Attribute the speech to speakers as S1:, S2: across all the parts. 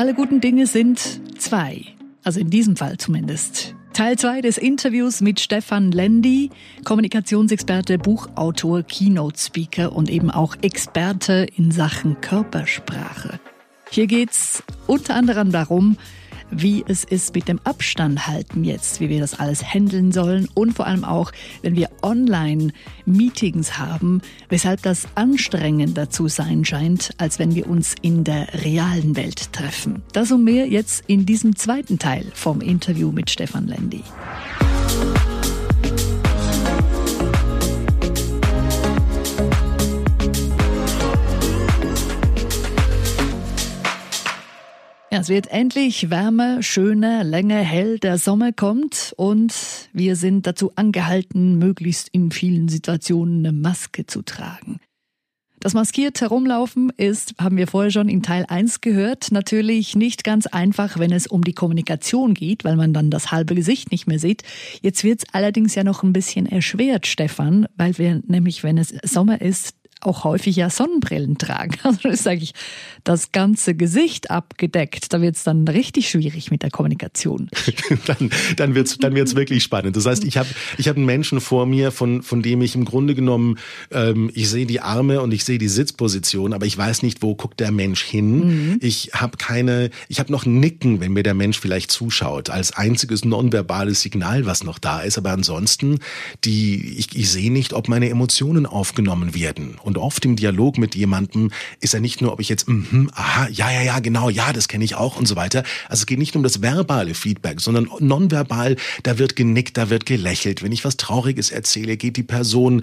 S1: Alle guten Dinge sind zwei. Also in diesem Fall zumindest. Teil 2 des Interviews mit Stefan Lendi, Kommunikationsexperte, Buchautor, Keynote-Speaker und eben auch Experte in Sachen Körpersprache. Hier geht's unter anderem darum, wie es ist mit dem Abstand halten jetzt, wie wir das alles handeln sollen und vor allem auch, wenn wir Online-Meetings haben, weshalb das anstrengender zu sein scheint, als wenn wir uns in der realen Welt treffen. Das und mehr jetzt in diesem zweiten Teil vom Interview mit Stefan Lendi. Es wird endlich wärmer, schöner, länger hell. Der Sommer kommt und wir sind dazu angehalten, möglichst in vielen Situationen eine Maske zu tragen. Das maskiert herumlaufen ist, haben wir vorher schon in Teil 1 gehört, natürlich nicht ganz einfach, wenn es um die Kommunikation geht, weil man dann das halbe Gesicht nicht mehr sieht. Jetzt wird es allerdings ja noch ein bisschen erschwert, Stefan, weil wir nämlich, wenn es Sommer ist, auch häufig ja Sonnenbrillen tragen. Also ist eigentlich das ganze Gesicht abgedeckt. Da wird es dann richtig schwierig mit der Kommunikation.
S2: dann dann wird es dann wird's wirklich spannend. Das heißt, ich habe ich hab einen Menschen vor mir, von, von dem ich im Grunde genommen, ähm, ich sehe die Arme und ich sehe die Sitzposition, aber ich weiß nicht, wo guckt der Mensch hin. Mhm. Ich habe keine, ich habe noch Nicken, wenn mir der Mensch vielleicht zuschaut, als einziges nonverbales Signal, was noch da ist. Aber ansonsten, die, ich, ich sehe nicht, ob meine Emotionen aufgenommen werden. Und oft im Dialog mit jemandem ist er nicht nur, ob ich jetzt, mhm, aha, ja, ja, ja, genau, ja, das kenne ich auch und so weiter. Also es geht nicht nur um das verbale Feedback, sondern nonverbal, da wird genickt, da wird gelächelt. Wenn ich was Trauriges erzähle, geht die Person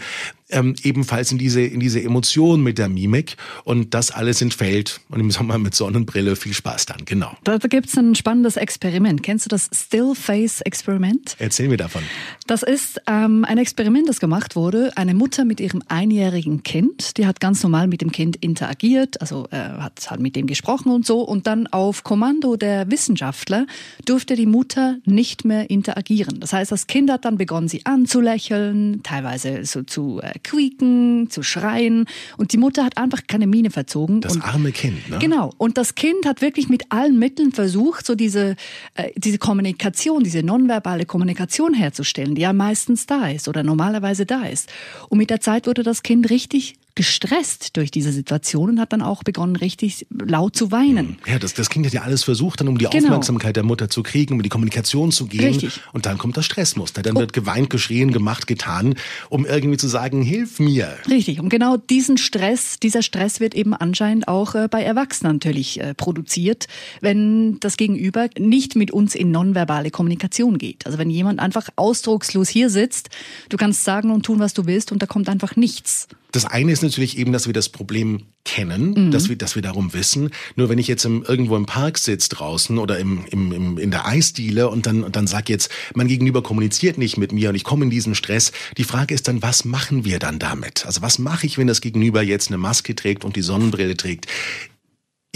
S2: ähm, ebenfalls in diese, in diese Emotion mit der Mimik und das alles entfällt und im Sommer mit Sonnenbrille viel Spaß dann, genau.
S1: Da, gibt es ein spannendes Experiment. Kennst du das Still Face Experiment?
S2: Erzähl mir davon.
S1: Das ist ähm, ein Experiment, das gemacht wurde. Eine Mutter mit ihrem einjährigen Kind, die hat ganz normal mit dem Kind interagiert, also äh, hat halt mit dem gesprochen und so und dann auf Kommando der Wissenschaftler durfte die Mutter nicht mehr interagieren. Das heißt, das Kind hat dann begonnen, sie anzulächeln, teilweise so zu äh, quieken, zu schreien. Und die Mutter hat einfach keine Miene verzogen.
S2: Das
S1: und,
S2: arme Kind, ne?
S1: Genau. Und das Kind hat wirklich mit allen Mitteln versucht, so diese, äh, diese Kommunikation, diese nonverbale Kommunikation herzustellen, die ja meistens da ist oder normalerweise da ist. Und mit der Zeit wurde das Kind richtig gestresst durch diese Situation und hat dann auch begonnen, richtig laut zu weinen.
S2: Ja, das, das Kind hat ja alles versucht, dann um die genau. Aufmerksamkeit der Mutter zu kriegen, um die Kommunikation zu gehen. Richtig. Und dann kommt das Stressmuster. Dann oh. wird geweint, geschrien, gemacht, getan, um irgendwie zu sagen, hilf mir.
S1: Richtig. Und genau diesen Stress, dieser Stress wird eben anscheinend auch äh, bei Erwachsenen natürlich äh, produziert, wenn das Gegenüber nicht mit uns in nonverbale Kommunikation geht. Also wenn jemand einfach ausdruckslos hier sitzt, du kannst sagen und tun, was du willst und da kommt einfach nichts.
S2: Das eine ist natürlich eben, dass wir das Problem kennen, mhm. dass, wir, dass wir darum wissen. Nur wenn ich jetzt im, irgendwo im Park sitze draußen oder im, im, im, in der Eisdiele und dann, und dann sag jetzt, mein Gegenüber kommuniziert nicht mit mir und ich komme in diesen Stress. Die Frage ist dann, was machen wir dann damit? Also was mache ich, wenn das Gegenüber jetzt eine Maske trägt und die Sonnenbrille trägt?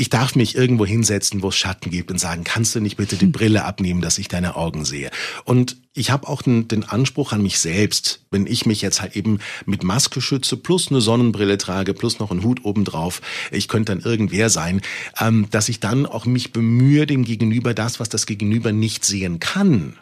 S2: Ich darf mich irgendwo hinsetzen, wo es Schatten gibt und sagen, kannst du nicht bitte die hm. Brille abnehmen, dass ich deine Augen sehe? Und ich habe auch den, den, Anspruch an mich selbst, wenn ich mich jetzt halt eben mit Maske schütze, plus eine Sonnenbrille trage, plus noch einen Hut obendrauf, ich könnte dann irgendwer sein, ähm, dass ich dann auch mich bemühe, dem Gegenüber das, was das Gegenüber nicht sehen kann,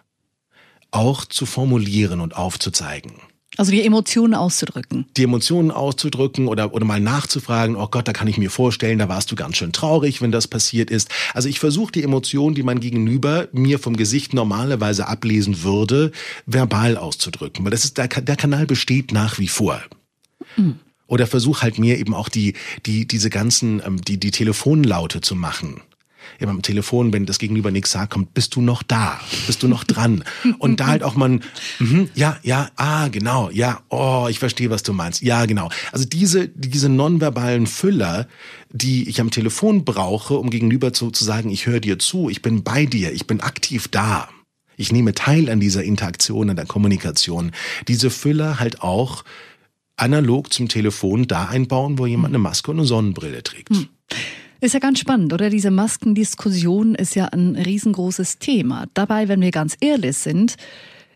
S2: auch zu formulieren und aufzuzeigen.
S1: Also die Emotionen auszudrücken.
S2: Die Emotionen auszudrücken oder, oder mal nachzufragen, oh Gott, da kann ich mir vorstellen, da warst du ganz schön traurig, wenn das passiert ist. Also ich versuche die Emotionen, die mein Gegenüber mir vom Gesicht normalerweise ablesen würde, verbal auszudrücken. Weil das ist, der, der Kanal besteht nach wie vor. Mhm. Oder versuche halt mir eben auch die, die, diese ganzen, ähm, die, die Telefonlaute zu machen ja, beim Telefon, wenn das Gegenüber nichts sagt, kommt, bist du noch da? Bist du noch dran? Und da halt auch man, mhm, ja, ja, ah, genau, ja, oh, ich verstehe, was du meinst. Ja, genau. Also diese, diese nonverbalen Füller, die ich am Telefon brauche, um gegenüber zu, zu sagen, ich höre dir zu, ich bin bei dir, ich bin aktiv da. Ich nehme teil an dieser Interaktion, an der Kommunikation. Diese Füller halt auch analog zum Telefon da einbauen, wo jemand eine Maske und eine Sonnenbrille trägt. Hm.
S1: Ist ja ganz spannend, oder? Diese Maskendiskussion ist ja ein riesengroßes Thema. Dabei, wenn wir ganz ehrlich sind,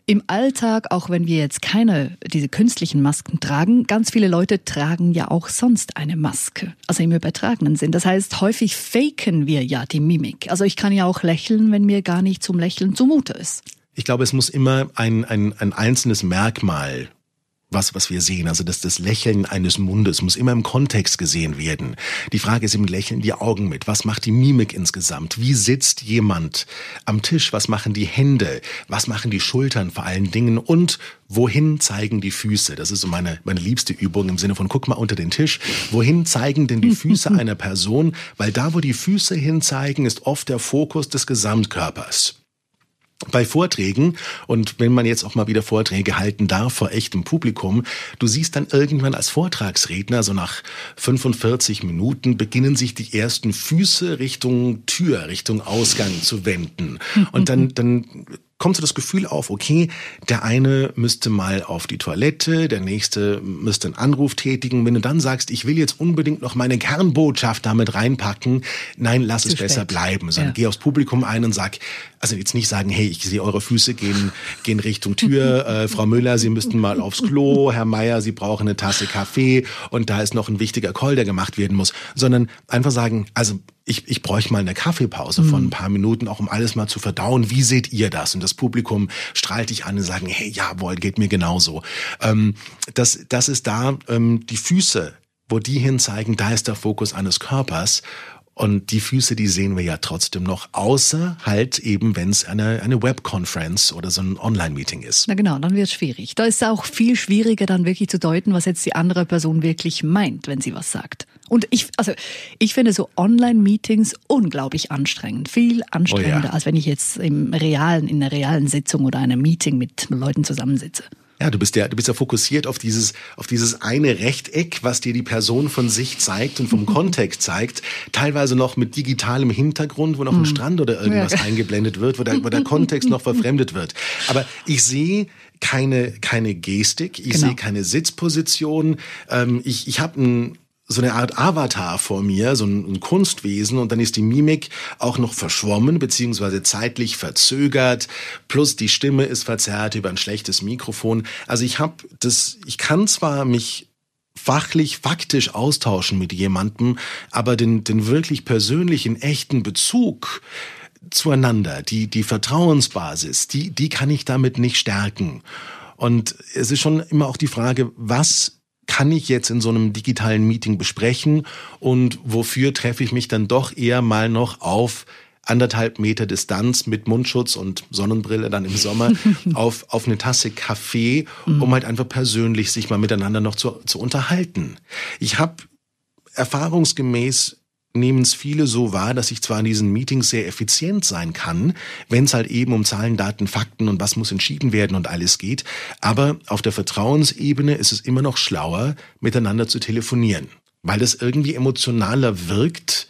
S1: Im Alltag, auch wenn wir jetzt keine, diese künstlichen Masken tragen, ganz viele Leute tragen ja auch sonst eine Maske. Also im übertragenen Sinn. Das heißt, häufig faken wir ja die Mimik. Also ich kann ja auch lächeln, wenn mir gar nicht zum Lächeln zumute ist.
S2: Ich glaube, es muss immer ein, ein, ein einzelnes Merkmal was, was wir sehen. Also das, das Lächeln eines Mundes muss immer im Kontext gesehen werden. Die Frage ist im Lächeln die Augen mit. Was macht die Mimik insgesamt? Wie sitzt jemand am Tisch? Was machen die Hände? Was machen die Schultern vor allen Dingen? Und wohin zeigen die Füße? Das ist so meine, meine liebste Übung im Sinne von, guck mal unter den Tisch. Wohin zeigen denn die Füße einer Person? Weil da, wo die Füße hinzeigen, ist oft der Fokus des Gesamtkörpers bei Vorträgen und wenn man jetzt auch mal wieder Vorträge halten darf vor echtem Publikum, du siehst dann irgendwann als Vortragsredner, so nach 45 Minuten, beginnen sich die ersten Füße Richtung Tür, Richtung Ausgang zu wenden. Und dann, dann kommt so das Gefühl auf, okay, der eine müsste mal auf die Toilette, der nächste müsste einen Anruf tätigen. Wenn du dann sagst, ich will jetzt unbedingt noch meine Kernbotschaft damit reinpacken, nein, lass Zu es spät. besser bleiben, sondern ja. geh aufs Publikum ein und sag, also jetzt nicht sagen, hey, ich sehe eure Füße gehen, gehen Richtung Tür, äh, Frau Müller, Sie müssten mal aufs Klo, Herr Meier, Sie brauchen eine Tasse Kaffee und da ist noch ein wichtiger Call, der gemacht werden muss, sondern einfach sagen, also ich, ich bräuchte mal eine Kaffeepause mhm. von ein paar Minuten, auch um alles mal zu verdauen. Wie seht ihr das? Und das Publikum strahlt dich an und sagen, hey, jawohl, geht mir genauso. Ähm, das, das ist da ähm, die Füße, wo die hin zeigen, da ist der Fokus eines Körpers. Und die Füße, die sehen wir ja trotzdem noch, außer halt eben, wenn es eine, eine Webconference oder so ein Online-Meeting ist.
S1: Na genau, dann wird es schwierig. Da ist es auch viel schwieriger, dann wirklich zu deuten, was jetzt die andere Person wirklich meint, wenn sie was sagt. Und ich, also ich finde so Online-Meetings unglaublich anstrengend. Viel anstrengender, oh ja. als wenn ich jetzt im realen, in einer realen Sitzung oder einem Meeting mit Leuten zusammensitze.
S2: Ja, du bist ja, du bist ja fokussiert auf dieses, auf dieses eine Rechteck, was dir die Person von sich zeigt und vom Kontext zeigt. Teilweise noch mit digitalem Hintergrund, wo noch ein hm. Strand oder irgendwas ja. eingeblendet wird, wo der, wo der Kontext noch verfremdet wird. Aber ich sehe keine, keine Gestik, ich genau. sehe keine Sitzposition. Ähm, ich ich habe ein so eine Art Avatar vor mir, so ein, Kunstwesen und dann ist die Mimik auch noch verschwommen beziehungsweise zeitlich verzögert, plus die Stimme ist verzerrt über ein schlechtes Mikrofon. Also ich habe das, ich kann zwar mich fachlich, faktisch austauschen mit jemandem, aber den, den wirklich persönlichen, echten Bezug zueinander, die, die Vertrauensbasis, die, die kann ich damit nicht stärken. Und es ist schon immer auch die Frage, was kann ich jetzt in so einem digitalen Meeting besprechen und wofür treffe ich mich dann doch eher mal noch auf anderthalb Meter Distanz mit Mundschutz und Sonnenbrille dann im Sommer auf, auf eine Tasse Kaffee, um mhm. halt einfach persönlich sich mal miteinander noch zu, zu unterhalten. Ich habe erfahrungsgemäß nehmen es viele so wahr, dass ich zwar in diesen Meetings sehr effizient sein kann, wenn es halt eben um Zahlen, Daten, Fakten und was muss entschieden werden und alles geht, aber auf der Vertrauensebene ist es immer noch schlauer, miteinander zu telefonieren, weil das irgendwie emotionaler wirkt,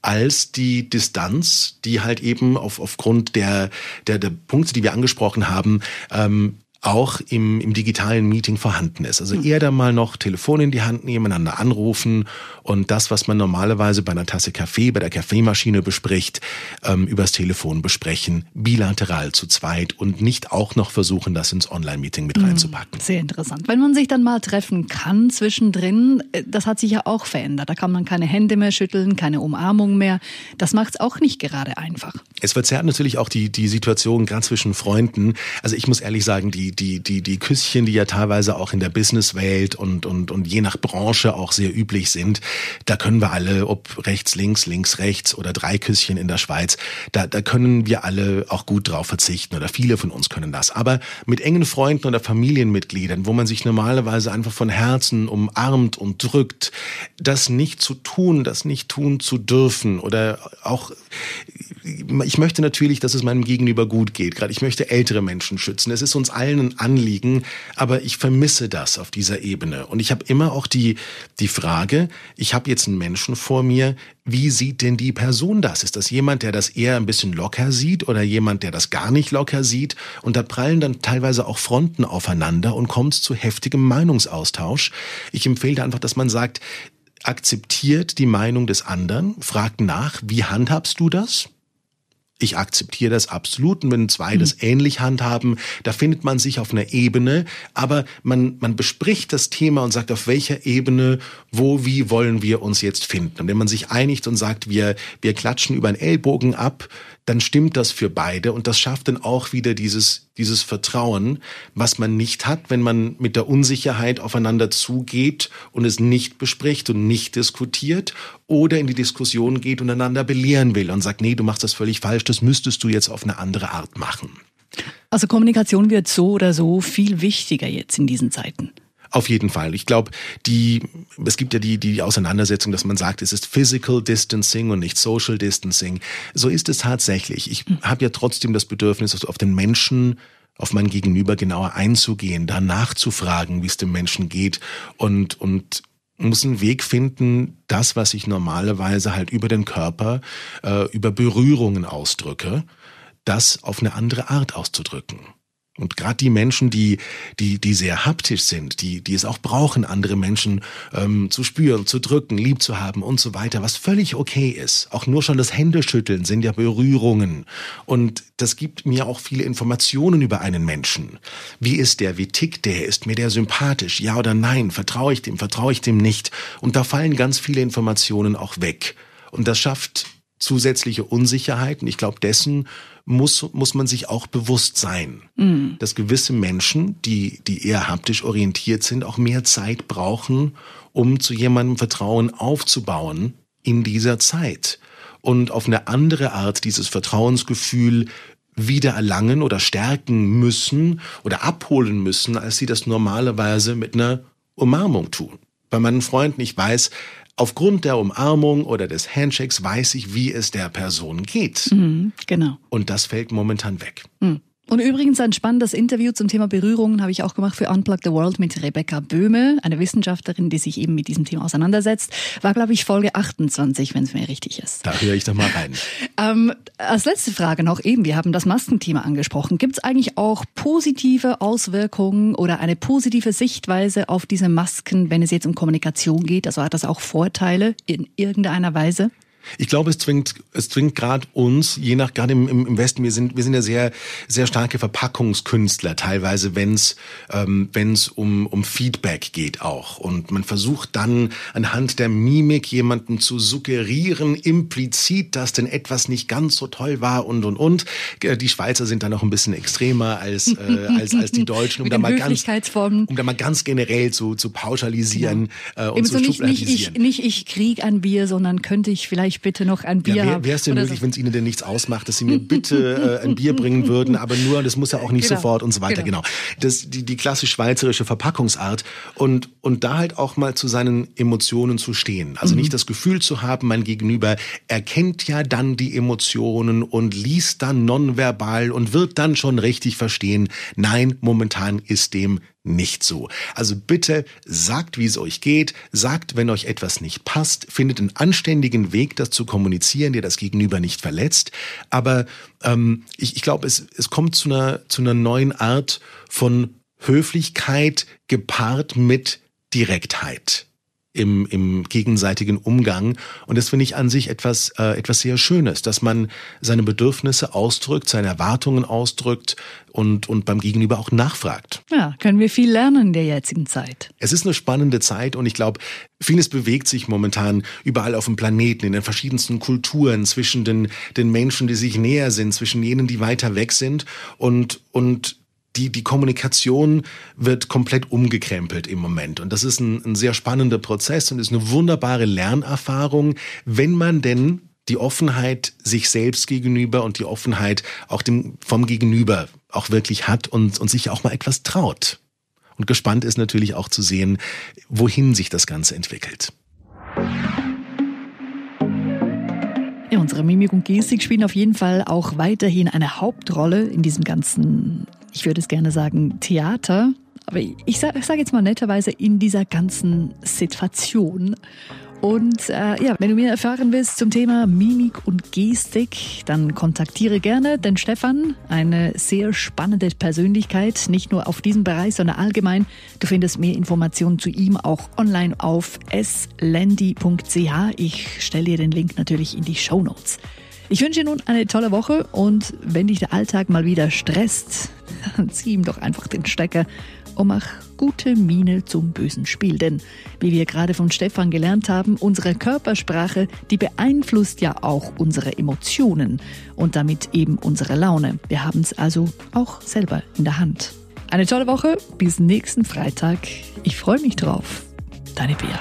S2: als die Distanz, die halt eben auf, aufgrund der, der, der Punkte, die wir angesprochen haben, ähm, auch im, im digitalen Meeting vorhanden ist. Also hm. eher da mal noch Telefon in die Hand nehmen, einander anrufen und das, was man normalerweise bei einer Tasse Kaffee, bei der Kaffeemaschine bespricht, ähm, übers Telefon besprechen, bilateral zu zweit und nicht auch noch versuchen, das ins Online-Meeting mit hm. reinzupacken.
S1: Sehr interessant. Wenn man sich dann mal treffen kann zwischendrin, äh, das hat sich ja auch verändert. Da kann man keine Hände mehr schütteln, keine Umarmung mehr. Das macht es auch nicht gerade einfach.
S2: Es verzerrt natürlich auch die, die Situation gerade zwischen Freunden. Also ich muss ehrlich sagen, die die, die, die, Küsschen, die ja teilweise auch in der Businesswelt und, und, und je nach Branche auch sehr üblich sind, da können wir alle, ob rechts, links, links, rechts oder drei Küsschen in der Schweiz, da, da können wir alle auch gut drauf verzichten oder viele von uns können das. Aber mit engen Freunden oder Familienmitgliedern, wo man sich normalerweise einfach von Herzen umarmt und drückt, das nicht zu tun, das nicht tun zu dürfen oder auch ich möchte natürlich, dass es meinem Gegenüber gut geht. Gerade ich möchte ältere Menschen schützen. Es ist uns allen ein Anliegen, aber ich vermisse das auf dieser Ebene. Und ich habe immer auch die, die Frage, ich habe jetzt einen Menschen vor mir, wie sieht denn die Person das? Ist das jemand, der das eher ein bisschen locker sieht oder jemand, der das gar nicht locker sieht? Und da prallen dann teilweise auch Fronten aufeinander und kommt zu heftigem Meinungsaustausch. Ich empfehle einfach, dass man sagt, akzeptiert die Meinung des anderen, fragt nach, wie handhabst du das? Ich akzeptiere das absolut. Und wenn zwei mhm. das ähnlich handhaben, da findet man sich auf einer Ebene. Aber man, man bespricht das Thema und sagt, auf welcher Ebene, wo, wie wollen wir uns jetzt finden. Und wenn man sich einigt und sagt, wir, wir klatschen über den Ellbogen ab, dann stimmt das für beide und das schafft dann auch wieder dieses, dieses Vertrauen, was man nicht hat, wenn man mit der Unsicherheit aufeinander zugeht und es nicht bespricht und nicht diskutiert oder in die Diskussion geht und einander belehren will und sagt, nee, du machst das völlig falsch, das müsstest du jetzt auf eine andere Art machen.
S1: Also Kommunikation wird so oder so viel wichtiger jetzt in diesen Zeiten.
S2: Auf jeden Fall. Ich glaube, die, es gibt ja die, die Auseinandersetzung, dass man sagt, es ist Physical Distancing und nicht Social Distancing. So ist es tatsächlich. Ich habe ja trotzdem das Bedürfnis, auf den Menschen auf mein Gegenüber genauer einzugehen, da nachzufragen, wie es dem Menschen geht und, und muss einen Weg finden, das, was ich normalerweise halt über den Körper, äh, über Berührungen ausdrücke, das auf eine andere Art auszudrücken. Und gerade die Menschen, die, die, die sehr haptisch sind, die, die es auch brauchen, andere Menschen ähm, zu spüren, zu drücken, lieb zu haben und so weiter, was völlig okay ist. Auch nur schon das Händeschütteln sind ja Berührungen. Und das gibt mir auch viele Informationen über einen Menschen. Wie ist der? Wie tickt der? Ist mir der sympathisch? Ja oder nein? Vertraue ich dem? Vertraue ich dem nicht? Und da fallen ganz viele Informationen auch weg. Und das schafft zusätzliche Unsicherheiten. Ich glaube, dessen muss, muss man sich auch bewusst sein, mhm. dass gewisse Menschen, die, die eher haptisch orientiert sind, auch mehr Zeit brauchen, um zu jemandem Vertrauen aufzubauen in dieser Zeit und auf eine andere Art dieses Vertrauensgefühl wieder erlangen oder stärken müssen oder abholen müssen, als sie das normalerweise mit einer Umarmung tun. Bei meinen Freunden, ich weiß, Aufgrund der Umarmung oder des Handshakes weiß ich, wie es der Person geht.
S1: Mhm, genau.
S2: Und das fällt momentan weg.
S1: Mhm. Und übrigens ein spannendes Interview zum Thema Berührungen habe ich auch gemacht für Unplug the World mit Rebecca Böhme, eine Wissenschaftlerin, die sich eben mit diesem Thema auseinandersetzt. War, glaube ich, Folge 28, wenn es mir richtig ist.
S2: Da höre ich doch mal rein.
S1: ähm, als letzte Frage noch eben, wir haben das Maskenthema angesprochen. Gibt es eigentlich auch positive Auswirkungen oder eine positive Sichtweise auf diese Masken, wenn es jetzt um Kommunikation geht? Also hat das auch Vorteile in irgendeiner Weise?
S2: Ich glaube, es zwingt, es zwingt gerade uns, je nach gerade im, im Westen, wir sind, wir sind ja sehr, sehr starke Verpackungskünstler teilweise, wenn es, ähm, wenn es um, um Feedback geht auch. Und man versucht dann anhand der Mimik jemanden zu suggerieren, implizit, dass denn etwas nicht ganz so toll war und und und. Die Schweizer sind da noch ein bisschen extremer als äh, als als die Deutschen,
S1: um da mal ganz,
S2: um da mal ganz generell zu zu pauschalisieren
S1: genau. äh, und Ebenso zu nicht, nicht ich, nicht ich krieg ein Bier, sondern könnte ich vielleicht ich bitte noch ein Bier
S2: ja, Wäre es denn möglich, so. wenn es Ihnen denn nichts ausmacht, dass Sie mir bitte äh, ein Bier bringen würden, aber nur, das muss ja auch nicht genau. sofort und so weiter. Genau. genau. Das, die, die klassisch schweizerische Verpackungsart und, und da halt auch mal zu seinen Emotionen zu stehen. Also mhm. nicht das Gefühl zu haben, mein Gegenüber erkennt ja dann die Emotionen und liest dann nonverbal und wird dann schon richtig verstehen. Nein, momentan ist dem nicht so. Also bitte sagt, wie es euch geht, sagt, wenn euch etwas nicht passt, findet einen anständigen Weg, das zu kommunizieren, der das Gegenüber nicht verletzt. Aber ähm, ich, ich glaube, es, es kommt zu einer, zu einer neuen Art von Höflichkeit gepaart mit Direktheit im, im gegenseitigen Umgang. Und das finde ich an sich etwas, äh, etwas sehr Schönes, dass man seine Bedürfnisse ausdrückt, seine Erwartungen ausdrückt und, und beim Gegenüber auch nachfragt.
S1: Ja, können wir viel lernen in der jetzigen Zeit.
S2: Es ist eine spannende Zeit und ich glaube, vieles bewegt sich momentan überall auf dem Planeten, in den verschiedensten Kulturen, zwischen den, den Menschen, die sich näher sind, zwischen jenen, die weiter weg sind und, und die, die Kommunikation wird komplett umgekrempelt im Moment. Und das ist ein, ein sehr spannender Prozess und ist eine wunderbare Lernerfahrung, wenn man denn die Offenheit sich selbst gegenüber und die Offenheit auch dem, vom Gegenüber auch wirklich hat und, und sich auch mal etwas traut. Und gespannt ist natürlich auch zu sehen, wohin sich das Ganze entwickelt.
S1: Ja, unsere Mimik und Gestik spielen auf jeden Fall auch weiterhin eine Hauptrolle in diesem ganzen ich würde es gerne sagen, Theater. Aber ich sage sag jetzt mal netterweise in dieser ganzen Situation. Und äh, ja, wenn du mehr erfahren willst zum Thema Mimik und Gestik, dann kontaktiere gerne den Stefan, eine sehr spannende Persönlichkeit, nicht nur auf diesem Bereich, sondern allgemein. Du findest mehr Informationen zu ihm auch online auf slendi.ch. Ich stelle dir den Link natürlich in die Show Notes. Ich wünsche dir nun eine tolle Woche und wenn dich der Alltag mal wieder stresst, dann zieh ihm doch einfach den Stecker und mach gute Miene zum bösen Spiel. Denn wie wir gerade von Stefan gelernt haben, unsere Körpersprache, die beeinflusst ja auch unsere Emotionen und damit eben unsere Laune. Wir haben es also auch selber in der Hand. Eine tolle Woche, bis nächsten Freitag. Ich freue mich drauf. Deine Bea.